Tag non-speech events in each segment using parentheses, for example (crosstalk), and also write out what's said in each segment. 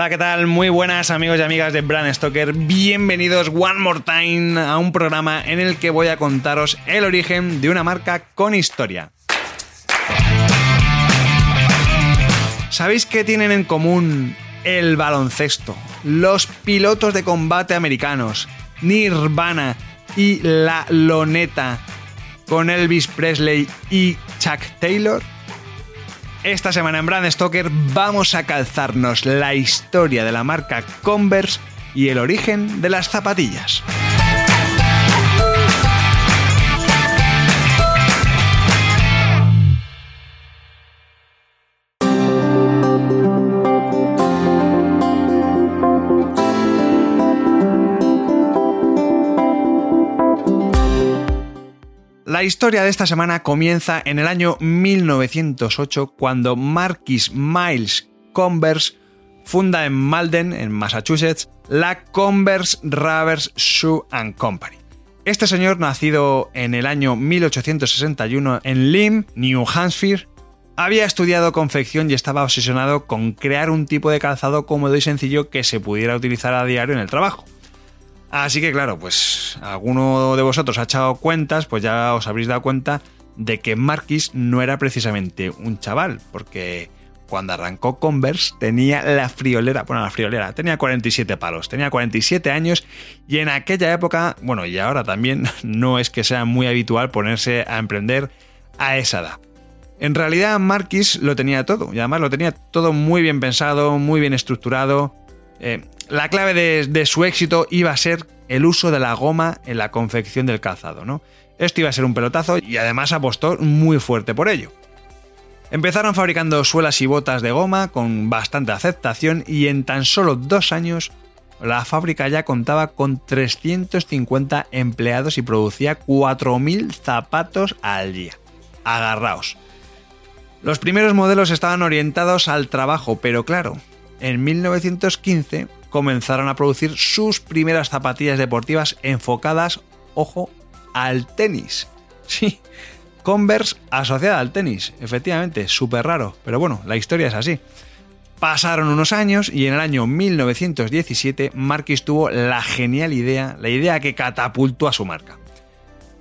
Hola, ¿qué tal? Muy buenas amigos y amigas de Brand Stoker. Bienvenidos one more time a un programa en el que voy a contaros el origen de una marca con historia. ¿Sabéis qué tienen en común el baloncesto, los pilotos de combate americanos, Nirvana y la Loneta con Elvis Presley y Chuck Taylor? Esta semana en Brand Stoker vamos a calzarnos la historia de la marca Converse y el origen de las zapatillas. La historia de esta semana comienza en el año 1908 cuando Marquis Miles Converse funda en Malden, en Massachusetts, la Converse Rubbers Shoe and Company. Este señor, nacido en el año 1861 en Lim, New Hampshire, había estudiado confección y estaba obsesionado con crear un tipo de calzado cómodo y sencillo que se pudiera utilizar a diario en el trabajo. Así que claro, pues alguno de vosotros ha echado cuentas, pues ya os habréis dado cuenta de que Marquis no era precisamente un chaval, porque cuando arrancó Converse tenía la friolera, bueno, la friolera, tenía 47 palos, tenía 47 años y en aquella época, bueno, y ahora también, (laughs) no es que sea muy habitual ponerse a emprender a esa edad. En realidad Marquis lo tenía todo, y además lo tenía todo muy bien pensado, muy bien estructurado. Eh, la clave de, su éxito iba a ser el uso de la goma en la confección del calzado, ¿no? Esto iba a ser un pelotazo y además apostó muy fuerte por ello. Empezaron fabricando suelas y botas de goma con bastante aceptación y en tan solo dos años la fábrica ya contaba con 350 empleados y producía 4.000 zapatos al día. Agarraos. Los primeros modelos estaban orientados al trabajo, pero claro, en 1915 comenzaron a producir sus primeras zapatillas deportivas enfocadas, ojo, al tenis. Sí, Converse asociada al tenis, efectivamente, súper raro, pero bueno, la historia es así. Pasaron unos años y en el año 1917 Marquis tuvo la genial idea, la idea que catapultó a su marca.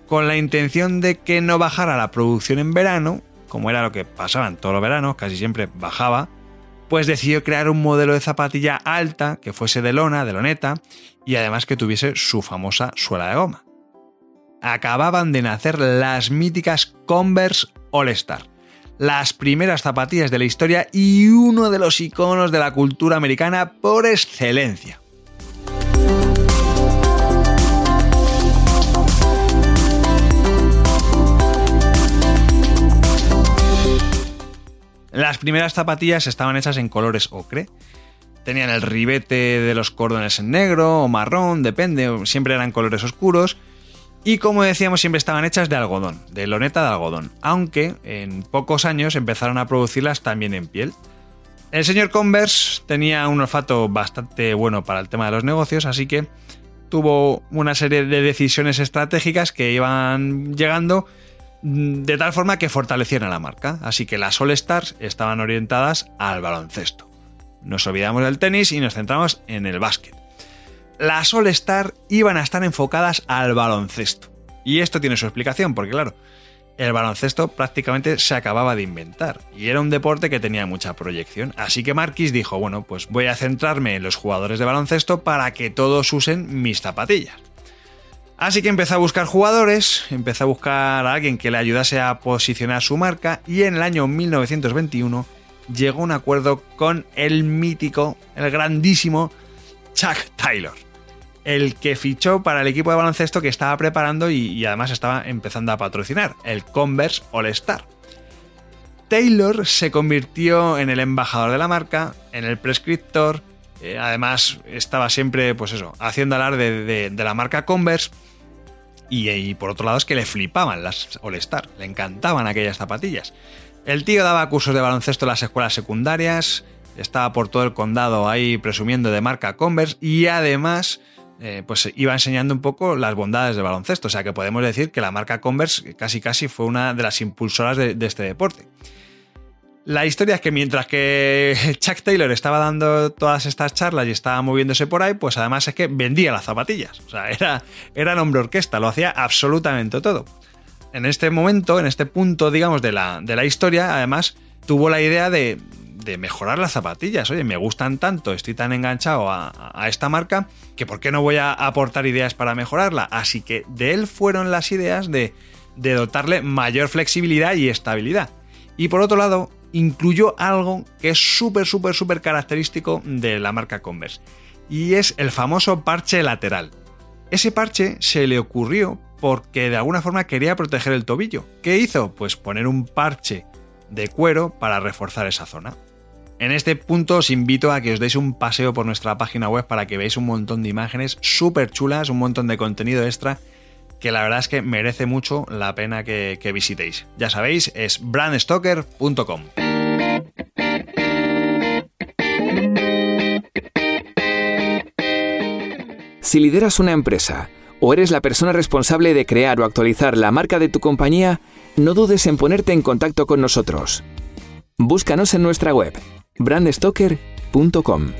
Con la intención de que no bajara la producción en verano, como era lo que pasaba en todos los veranos, casi siempre bajaba, pues decidió crear un modelo de zapatilla alta que fuese de lona, de loneta, y además que tuviese su famosa suela de goma. Acababan de nacer las míticas Converse All Star, las primeras zapatillas de la historia y uno de los iconos de la cultura americana por excelencia. Las primeras zapatillas estaban hechas en colores ocre. Tenían el ribete de los cordones en negro o marrón, depende, siempre eran colores oscuros. Y como decíamos, siempre estaban hechas de algodón, de loneta de algodón, aunque en pocos años empezaron a producirlas también en piel. El señor Converse tenía un olfato bastante bueno para el tema de los negocios, así que tuvo una serie de decisiones estratégicas que iban llegando de tal forma que fortalecieran la marca. Así que las All Stars estaban orientadas al baloncesto. Nos olvidamos del tenis y nos centramos en el básquet. Las All Stars iban a estar enfocadas al baloncesto. Y esto tiene su explicación, porque claro, el baloncesto prácticamente se acababa de inventar y era un deporte que tenía mucha proyección. Así que Marquis dijo, bueno, pues voy a centrarme en los jugadores de baloncesto para que todos usen mis zapatillas. Así que empezó a buscar jugadores, empezó a buscar a alguien que le ayudase a posicionar su marca y en el año 1921 llegó a un acuerdo con el mítico, el grandísimo Chuck Taylor, el que fichó para el equipo de baloncesto que estaba preparando y, además estaba empezando a patrocinar, el Converse All Star. Taylor se convirtió en el embajador de la marca, en el prescriptor, eh, además estaba siempre, pues eso, haciendo alarde de, de la marca Converse y, por otro lado es que le flipaban las All-Star, le encantaban aquellas zapatillas. El tío daba cursos de baloncesto en las escuelas secundarias, estaba por todo el condado ahí presumiendo de marca Converse y además eh, pues iba enseñando un poco las bondades de baloncesto. O sea que podemos decir que la marca Converse casi casi fue una de las impulsoras de este deporte. La historia es que mientras que (laughs) Chuck Taylor estaba dando todas estas charlas y estaba moviéndose por ahí, pues además es que vendía las zapatillas. O sea, era, era nombre orquesta, lo hacía absolutamente todo. En este momento, en este punto, digamos, de la, de la historia, además tuvo la idea de, mejorar las zapatillas. Oye, me gustan tanto, estoy tan enganchado a, a, esta marca, que ¿por qué no voy a aportar ideas para mejorarla? Así que de él fueron las ideas de, de dotarle mayor flexibilidad y estabilidad. Y por otro lado, incluyó algo que es súper, súper, súper característico de la marca Converse. Y es el famoso parche lateral. Ese parche se le ocurrió porque de alguna forma quería proteger el tobillo. ¿Qué hizo? Pues poner un parche de cuero para reforzar esa zona. En este punto os invito a que os deis un paseo por nuestra página web para que veáis un montón de imágenes súper chulas, un montón de contenido extra que la verdad es que merece mucho la pena que, visitéis. Ya sabéis, es brandstoker.com. Si lideras una empresa o eres la persona responsable de crear o actualizar la marca de tu compañía, no dudes en ponerte en contacto con nosotros. Búscanos en nuestra web, brandstoker.com.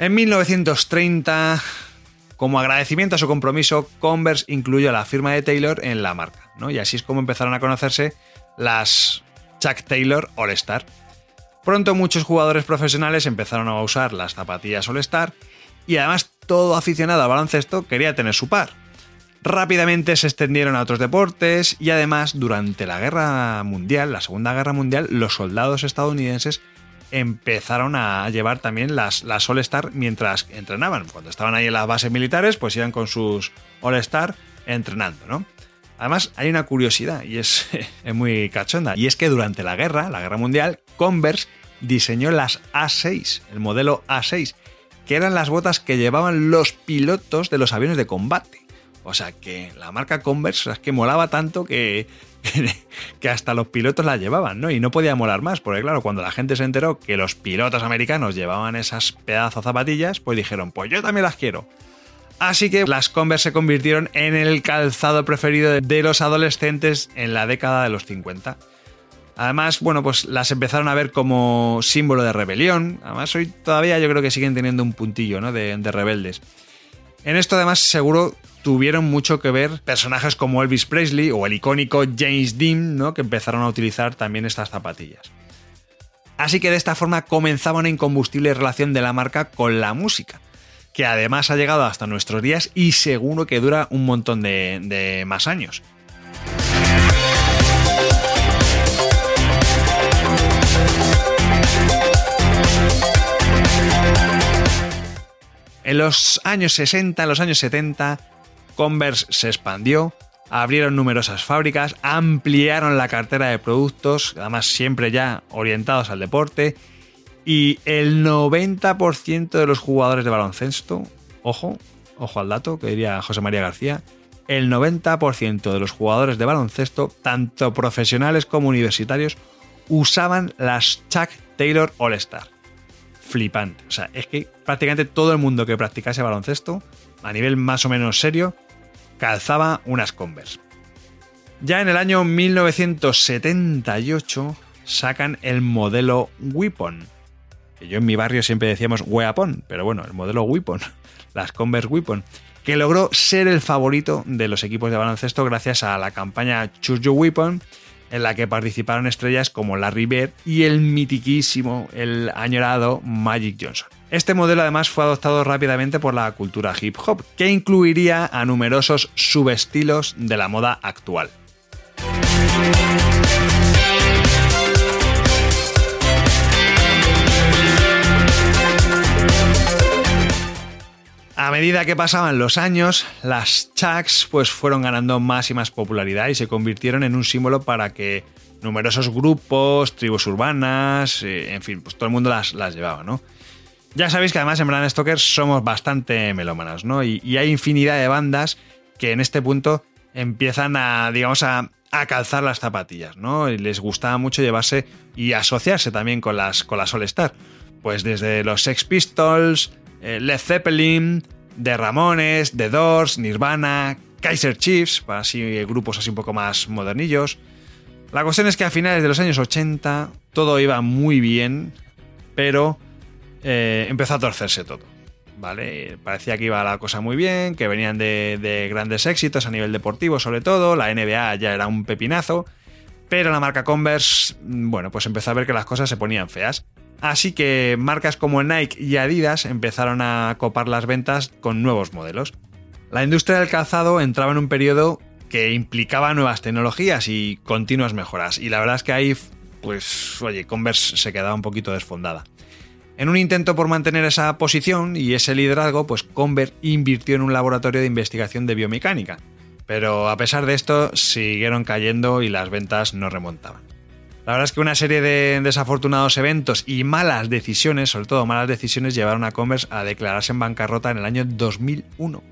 En 1930, como agradecimiento a su compromiso, Converse incluyó la firma de Taylor en la marca, ¿no? Y así es como empezaron a conocerse las Chuck Taylor All Star. Pronto muchos jugadores profesionales empezaron a usar las zapatillas All Star y además todo aficionado al baloncesto quería tener su par. Rápidamente se extendieron a otros deportes y además durante la Guerra Mundial, la Segunda Guerra Mundial, los soldados estadounidenses empezaron a llevar también las, las All Star mientras entrenaban. Cuando estaban ahí en las bases militares, pues iban con sus All Star entrenando, ¿no? Además, hay una curiosidad y es, (laughs) es muy cachonda. Y es que durante la guerra, la guerra mundial, Converse diseñó las A6, el modelo A6, que eran las botas que llevaban los pilotos de los aviones de combate. O sea que la marca Converse es que molaba tanto que (laughs) que hasta los pilotos la llevaban, ¿no? Y no podía molar más, porque claro, cuando la gente se enteró que los pilotos americanos llevaban esas pedazos zapatillas, pues dijeron, pues yo también las quiero. Así que las Converse se convirtieron en el calzado preferido de los adolescentes en la década de los 50. Además, bueno, pues las empezaron a ver como símbolo de rebelión. Además, hoy todavía yo creo que siguen teniendo un puntillo, ¿no? De, de rebeldes. En esto además seguro tuvieron mucho que ver personajes como Elvis Presley o el icónico James Dean, ¿no? que empezaron a utilizar también estas zapatillas. Así que de esta forma comenzaba una incombustible relación de la marca con la música, que además ha llegado hasta nuestros días y seguro que dura un montón de, de más años. En los años 60, en los años 70, Converse se expandió, abrieron numerosas fábricas, ampliaron la cartera de productos, además siempre ya orientados al deporte, y el 90% de los jugadores de baloncesto, ojo, ojo al dato que diría José María García, el 90% de los jugadores de baloncesto, tanto profesionales como universitarios, usaban las Chuck Taylor All Star. Flipante. O sea, es que prácticamente todo el mundo que practicase baloncesto, a nivel más o menos serio, calzaba unas Converse. Ya en el año 1978 sacan el modelo Weapon. Yo en mi barrio siempre decíamos Weapon, pero bueno, el modelo Weapon, (laughs) las Converse Weapon, que logró ser el favorito de los equipos de baloncesto gracias a la campaña Choose Your Weapon, en la que participaron estrellas como Larry Bird y el mitiquísimo, el añorado Magic Johnson. Este modelo además fue adoptado rápidamente por la cultura hip hop, que incluiría a numerosos subestilos de la moda actual. A medida que pasaban los años, las Chucks pues fueron ganando más y más popularidad y se convirtieron en un símbolo para que numerosos grupos, tribus urbanas, eh, en fin, pues todo el mundo las, las llevaba, ¿no? Ya sabéis que además en Brand Stoker somos bastante melómanos, ¿no? Y, hay infinidad de bandas que en este punto empiezan a, digamos, a, calzar las zapatillas, ¿no? Y les gustaba mucho llevarse y asociarse también con las, con las All Star. Pues desde los Sex Pistols, eh, Led Zeppelin, The Ramones, The Doors, Nirvana, Kaiser Chiefs, para así grupos así un poco más modernillos. La cuestión es que a finales de los años 80 todo iba muy bien, pero eh, empezó a torcerse todo. ¿Vale? Parecía que iba la cosa muy bien, que venían de, de, grandes éxitos a nivel deportivo, sobre todo. La NBA ya era un pepinazo. Pero la marca Converse, bueno, pues empezó a ver que las cosas se ponían feas. Así que marcas como Nike y Adidas empezaron a copar las ventas con nuevos modelos. La industria del calzado entraba en un periodo que implicaba nuevas tecnologías y continuas mejoras. Y la verdad es que ahí, pues, oye, Converse se quedaba un poquito desfondada. En un intento por mantener esa posición y ese liderazgo, pues Converse invirtió en un laboratorio de investigación de biomecánica. Pero a pesar de esto, siguieron cayendo y las ventas no remontaban. La verdad es que una serie de desafortunados eventos y malas decisiones, sobre todo malas decisiones, llevaron a Converse a declararse en bancarrota en el año 2001.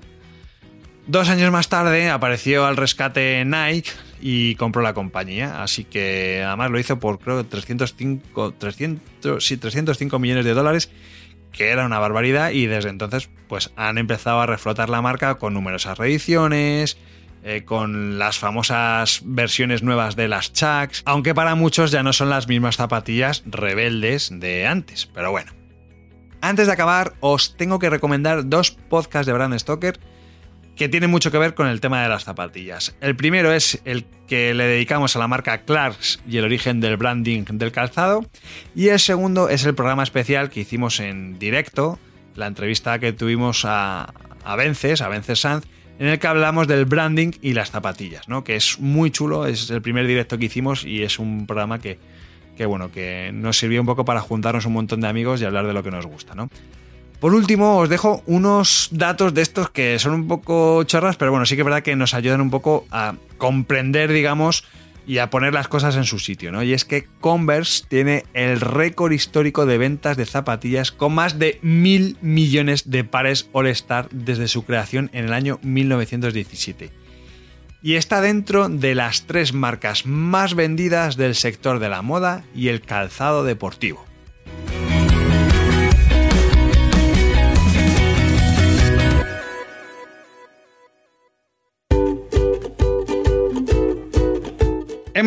Dos años más tarde apareció al rescate Nike y compró la compañía, así que además lo hizo por creo 305, 300, sí, 305 millones de dólares, que era una barbaridad y desde entonces pues han empezado a reflotar la marca con numerosas reediciones, eh, con las famosas versiones nuevas de las Chucks, aunque para muchos ya no son las mismas zapatillas rebeldes de antes, pero bueno. Antes de acabar, os tengo que recomendar dos podcasts de Brand Stoker que tienen mucho que ver con el tema de las zapatillas. El primero es el que le dedicamos a la marca Clarks y el origen del branding del calzado, y el segundo es el programa especial que hicimos en directo, la entrevista que tuvimos a, a Vences, a Vences Sanz, en el que hablamos del branding y las zapatillas, ¿no? Que es muy chulo, es el primer directo que hicimos y es un programa que, que, bueno, que nos sirvió un poco para juntarnos un montón de amigos y hablar de lo que nos gusta, ¿no? Por último, os dejo unos datos de estos que son un poco chorras, pero bueno, sí que es verdad que nos ayudan un poco a comprender, digamos, y a poner las cosas en su sitio, ¿no? Y es que Converse tiene el récord histórico de ventas de zapatillas con más de mil millones de pares All Star desde su creación en el año 1917. Y está dentro de las tres marcas más vendidas del sector de la moda y el calzado deportivo.